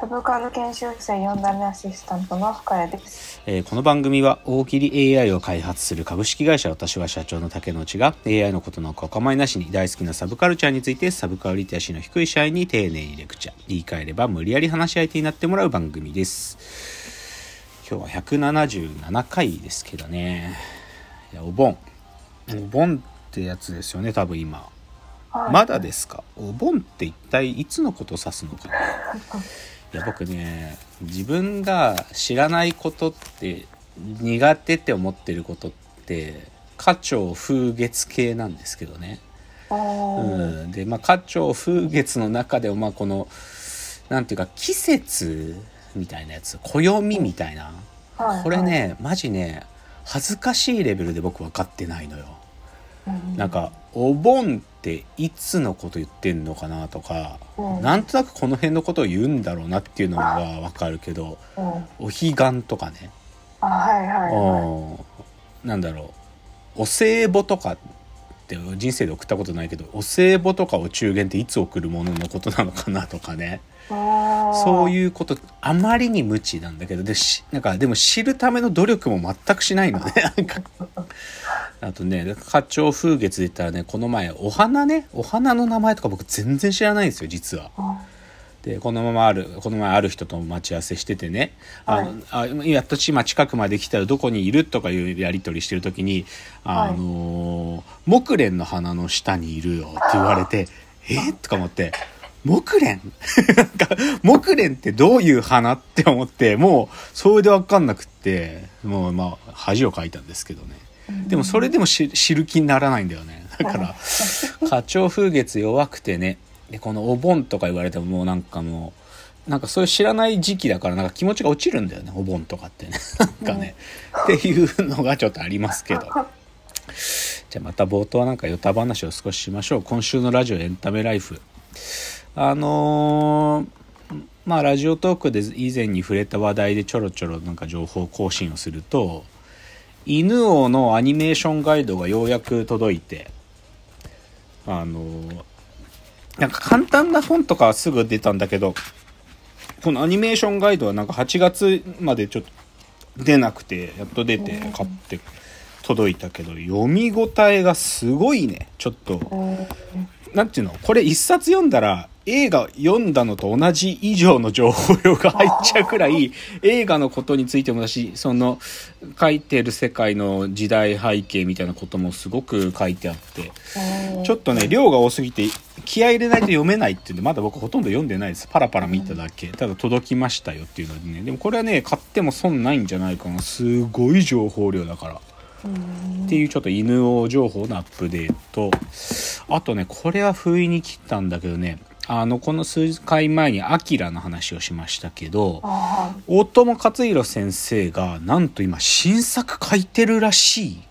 サブカル研修生4代目アシスタントの深谷です。えーこの番組は大喜利 AI を開発する株式会社私は社長の竹之内が AI のことなんかお構いなしに大好きなサブカルチャーについてサブカルリテラシーの低い社員に丁寧にレクチャー。言い換えれば無理やり話し相手になってもらう番組です。今日は177回ですけどね。いやお盆。お盆ってやつですよね多分今。はい。まだですか？お盆って一体いつのことを指すのかな？いや僕ね自分が知らないことって苦手って思ってることって花鳥風月系なんですけどね、うん、でまあ花鳥風月の中でもまあこのなんていうか季節みたいなやつ暦みたいな、はいこれねマジね恥ずかしいレベルで僕分かってないのよ。うん。なんかお盆っていつのこと言ってんのかなとか、うん。なんとなくこの辺のことを言うんだろうなっていうのがわかるけどうん。お彼岸とかね、あはいはいはうん。なんだろう。お歳暮とかって人生で送ったことないけどお歳暮とかお中元っていつ送るもののことなのかなとかね。そういうことあまりに無知なんだけどでしなんかでも知るための努力も全くしないのね あとね花鳥風月で言ったらねこの前お花ねお花の名前とか僕全然知らないんですよ実は。うんでこのままあるこの前ある人と待ち合わせしててね「あのあやっと今近くまで来たらどこにいる?」とかいうやり取りしてる時に「あのー木蓮の花の下にいるよ」って言われて「えとか思って「木蓮？なんか木蓮ってどういう花って思ってもうそれで分かんなくってもうまあ恥をかいたんですけどね。でもそれでも知知る気にならないんだよね。だから、花鳥風月弱くてね。で、このお盆とか言われてももうなんかもう、なんかそういう知らない時期だからなんか気持ちが落ちるんだよね、お盆とかってね。なんかね。っていうのがちょっとありますけど。じゃあまた冒頭はなんかヨタ話を少ししましょう。今週のラジオエンタメライフ。あのーまあラジオトークで以前に触れた話題でちょろちょろなんか情報更新をすると、犬王のアニメーションガイドがようやく届いて、あのーなんか簡単な本とかはすぐ出たんだけど、このアニメーションガイドはなんか8月までちょっと出なくて、やっと出て買って届いたけど、読み応えがすごいね。ちょっと、うん。なんていうの？これ一冊読んだら映画読んだのと同じ以上の情報量が入っちゃうくらい映画のことについてもだしその書いてる世界の時代背景みたいなこともすごく書いてあってうんちょっとね量が多すぎて気合い入れないと読めないっていうんでまだ僕ほとんど読んでないです。パラパラ見ただけ。ただ届きましたよっていうのでね。でもこれはね買っても損ないんじゃないかな。すごい情報量だから。うん。っていうちょっと犬王情報のアップデート。あとねこれは不意に切ったんだけどねあのこの数回前に「アキラの話をしましたけどあ大友克洋先生がなんと今新作書いてるらしい。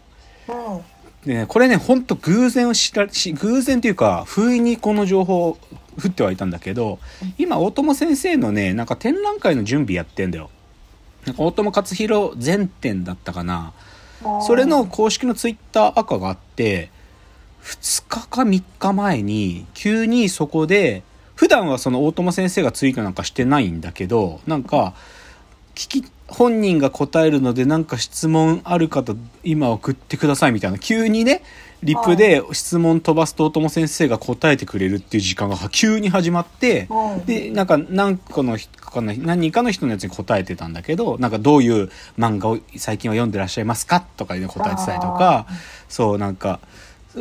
ーうね、これねほんと偶然を知らし偶然というか不意にこの情報を降ってはいたんだけど今大友先生のねなんか展覧会の準備やってんだよ。なんか大友克洋全展だったかな。それの公式のツイッター赤があって、2日か3日前に、急にそこで、普段はその大友先生がツイートなんかしてないんだけど、なんか、聞き、本人が答えるのでなんか質問ある方今送ってくださいみたいな急にねリプで質問飛ばすと大友先生が答えてくれるっていう時間が急に始まってうんでなんか何個の人かな何人かの人のやつに答えてたんだけどなんかどういう漫画を最近は読んでらっしゃいますかとかで答えてたりとかそうなんか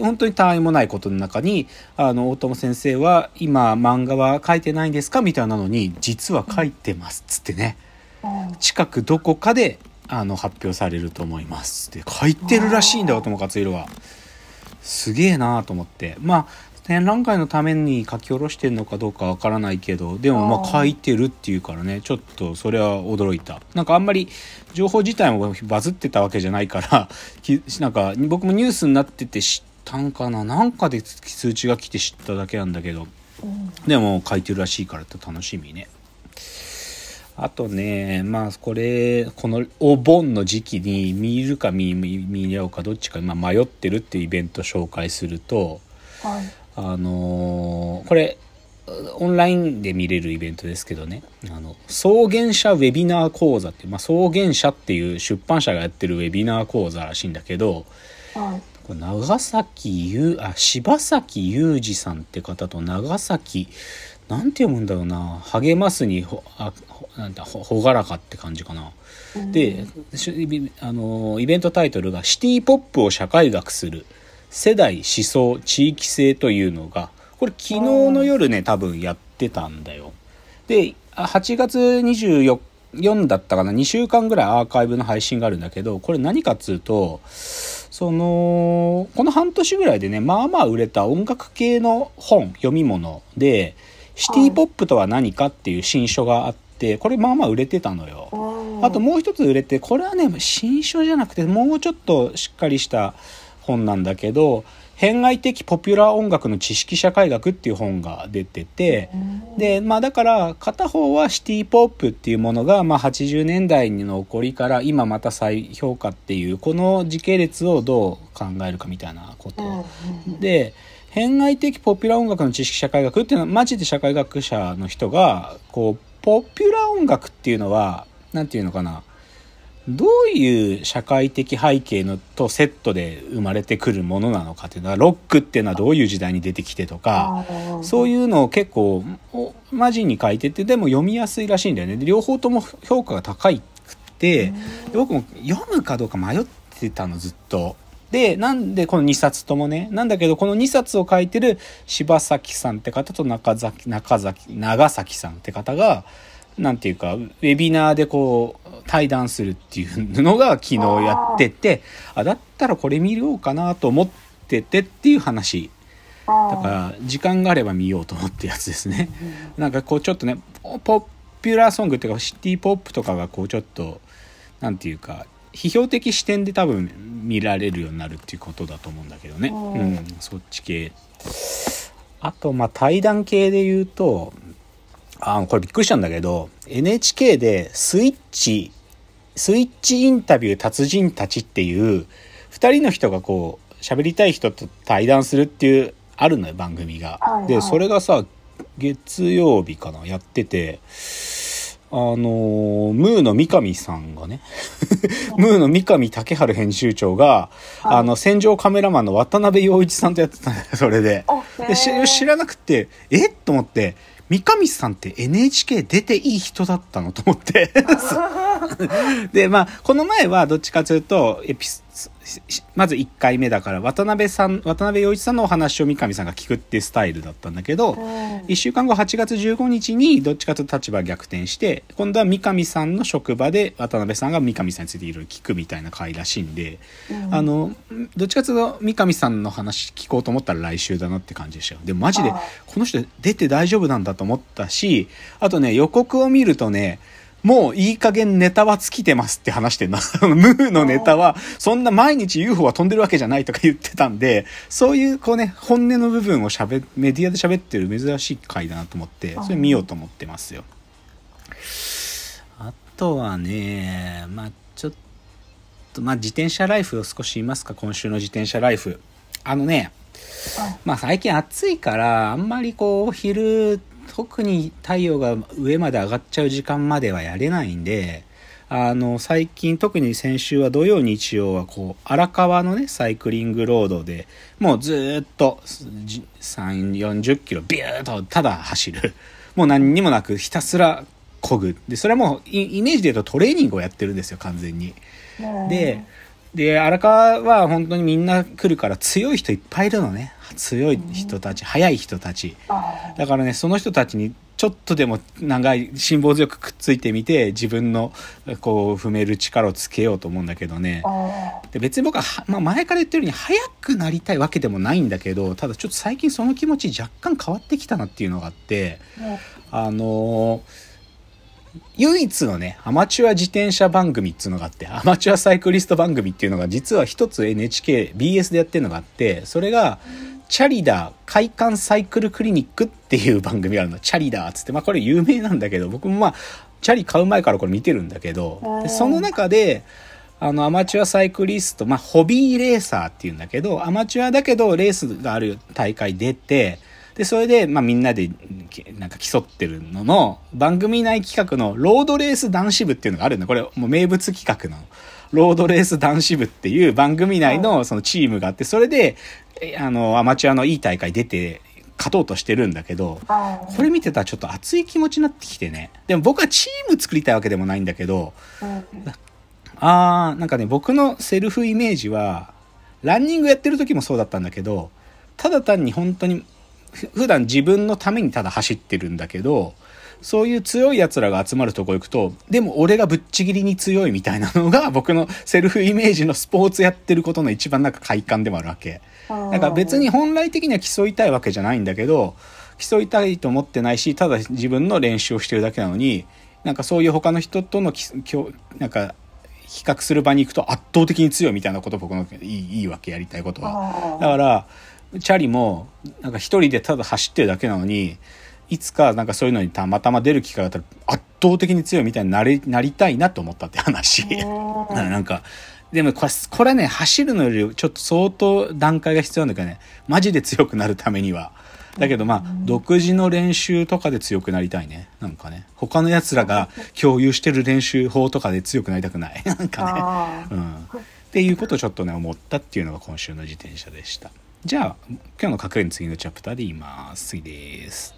本当にたわいもないことの中にあの大友先生は今漫画は書いてないんですかみたいなのに実は書いてますっつってね。うん。近くどこかであの発表されると思います。って書いてるらしいんだよ大友克洋は。すげえなと思って。まあ展覧会のために書き下ろしてるのかどうかわからないけどでもまあ書いてるっていうからねちょっとそれは驚いた。なんかあんまり情報自体もバズってたわけじゃないから きなんか僕もニュースになってて知ったんかな。なんかで通知が来て知っただけなんだけど。うん。でも書いてるらしいからって楽しみね。あとねまあこれこのお盆の時期に見るか見見見ようかどっちか今迷ってるっていうイベント紹介するとはい。あのーこれオンラインで見れるイベントですけどね。あの草原社ウェビナー講座ってまあ、草原社っていう出版社がやってるウェビナー講座らしいんだけどはいこれ長崎ゆあ柴崎裕二さんって方と長崎なんて読むんだろうな励ますにほあほなんだほほがらかって感じかな。うんであのイベントタイトルが「シティ・ポップを社会学する世代思想地域性」というのがこれ昨日の夜ね多分やってたんだよ。であ8月24 4だったかな2週間ぐらいアーカイブの配信があるんだけどこれ何かっつうとそのこの半年ぐらいでねまあまあ売れた音楽系の本読み物でシティ・ポップとは何かっていう新書があってこれまあまあ売れてたのよ。うんあともう一つ売れてこれはね新書じゃなくてもうちょっとしっかりした本なんだけど「変外的ポピュラー音楽の知識社会学」っていう本が出ててうん。でまあだから片方はシティ・ポップっていうものが、まあ、80年代の起こりから今また再評価っていうこの時系列をどう考えるかみたいなこと。うんで変外的ポピュラー音楽の知識社会学っていうのはマジで社会学者の人がこうポピュラー音楽っていうのはなんていうのかなどういう社会的背景のとセットで生まれてくるものなのかっていうのはロックっていうのはどういう時代に出てきてとかそういいうのを結構おマジに書いててでも読みやすいらしいんだよね。で両方とも評価が高いくってで僕も読むかどうか迷ってたのずっと。でなんでこの2冊ともねなんだけどこの2冊を書いてる柴崎さんって方と中崎中崎長崎さんって方がなんていうかウェビナーでこう対談するっていうのが昨日やっててあだったらこれ見ようかなと思っててっていう話。だから時間があれば見ようと思ってやつですね。なんかこうちょっとねポポピュラーソングっていうかシティポップとかがこうちょっとなんていうか批評的視点で多分見られるようになるっていうことだと思うんだけどね、うん。うん、そっち系。あとまあ対談系で言うとあこれびっくりしたんだけど NHK でスイッチスイッチインタビュー達人たちっていう2人の人がこう喋りたい人と対談するっていうあるのよ番組が。はいはいでそれがさ月曜日かなやっててあのームーの三上さんがねムーの三上竹春編集長が、はいあの戦場カメラマンの渡辺陽一さんとやってたんだよそれで。でし知らなくてえ？っと思って三上さんって NHK 出ていい人だったのと思って。でまあこの前はどっちかというとエピスまず1回目だから渡辺さん渡辺陽一さんのお話を三上さんが聞くっていうスタイルだったんだけど、1週間後8月15日にどっちかというと立場逆転して今度は三上さんの職場で渡辺さんが三上さんについていろいろ聞くみたいな回らしいんで、あのどっちかというと三上さんの話聞こうと思ったら来週だなって感じでしたよ。でもマジであこの人出て大丈夫なんだと思ったしあとね予告を見るとねもういい加減ネタは尽きてますって話してんな。ムーのネタは、そんな毎日 UFO は飛んでるわけじゃないとか言ってたんで、そういうこうね、本音の部分を喋、メディアで喋ってる珍しい回だなと思って、それ見ようと思ってますよ。あとはね、まあちょっと、まあ自転車ライフを少し言いますか、今週の自転車ライフ。あのね、まあ最近暑いから、あんまりこう、昼、特に太陽が上まで上がっちゃう時間まではやれないんで、あの、最近特に先週は土曜日曜はこう、荒川のね、サイクリングロードで、もうずーっとじ3、40キロビューッとただ走る。もう何にもなくひたすら漕ぐ。で、それはもうイイメージで言うとトレーニングをやってるんですよ、完全に。で、で、荒川は本当にみんな来るから強い人いっぱいいるのね。強い人たち、速い人たち。だからね、その人たちにちょっとでも長い、辛抱強くくっついてみて、自分のこう踏める力をつけようと思うんだけどね。で別に僕はは、まあ、前から言ってるように速くなりたいわけでもないんだけど、ただちょっと最近その気持ち若干変わってきたなっていうのがあって、あのー唯一のね、アマチュア自転車番組っていうのがあって、アマチュアサイクリスト番組っていうのが実は一つ NHK、BS でやってるのがあって、それが、チャリダー快感サイクルクリニックっていう番組があるの。チャリダーっつって、まあこれ有名なんだけど、僕もまあ、チャリ買う前からこれ見てるんだけど、でその中で、あの、アマチュアサイクリスト、まあ、ホビーレーサーっていうんだけど、アマチュアだけど、レースがある大会出て、で、それで、まあ、みんなで、なんか競ってるのの、番組内企画の、ロードレース男子部っていうのがあるんだ。これ、もう名物企画の、ロードレース男子部っていう番組内の、そのチームがあって、それで、えあの、アマチュアのいい大会出て、勝とうとしてるんだけど、はい。これ見てたらちょっと熱い気持ちになってきてね。でも僕はチーム作りたいわけでもないんだけど、うん。あー、なんかね、僕のセルフイメージは、ランニングやってる時もそうだったんだけど、ただ単に本当に、ふ普段自分のためにただ走ってるんだけど、そういう強い奴らが集まるとこ行くと、でも俺がぶっちぎりに強いみたいなのが 僕のセルフイメージのスポーツやってることの一番なんか快感でもあるわけ。なんか別に本来的には競いたいわけじゃないんだけど、競いたいと思ってないし、ただ自分の練習をしてるだけなのに、なんかそういう他の人とのききょなんか比較する場に行くと圧倒的に強いみたいなこと僕のいいいいわけやりたいことは。だから、チャリもなんか一人でただ走ってるだけなのに、いつかなんかそういうのにたまたま出る機会があったら圧倒的に強いみたいになれなりたいなと思ったって話。うんなんか、でもこれ、これね、走るのよりちょっと相当段階が必要なんだけどね、マジで強くなるためには。だけどまあ、独自の練習とかで強くなりたいね。なんかね。他の奴らが共有してる練習法とかで強くなりたくない。なんかね。あうん。っていうことをちょっとね、思ったっていうのが今週の自転車でした。じゃあ、今日の隠れの次のチャプターで言います。次です。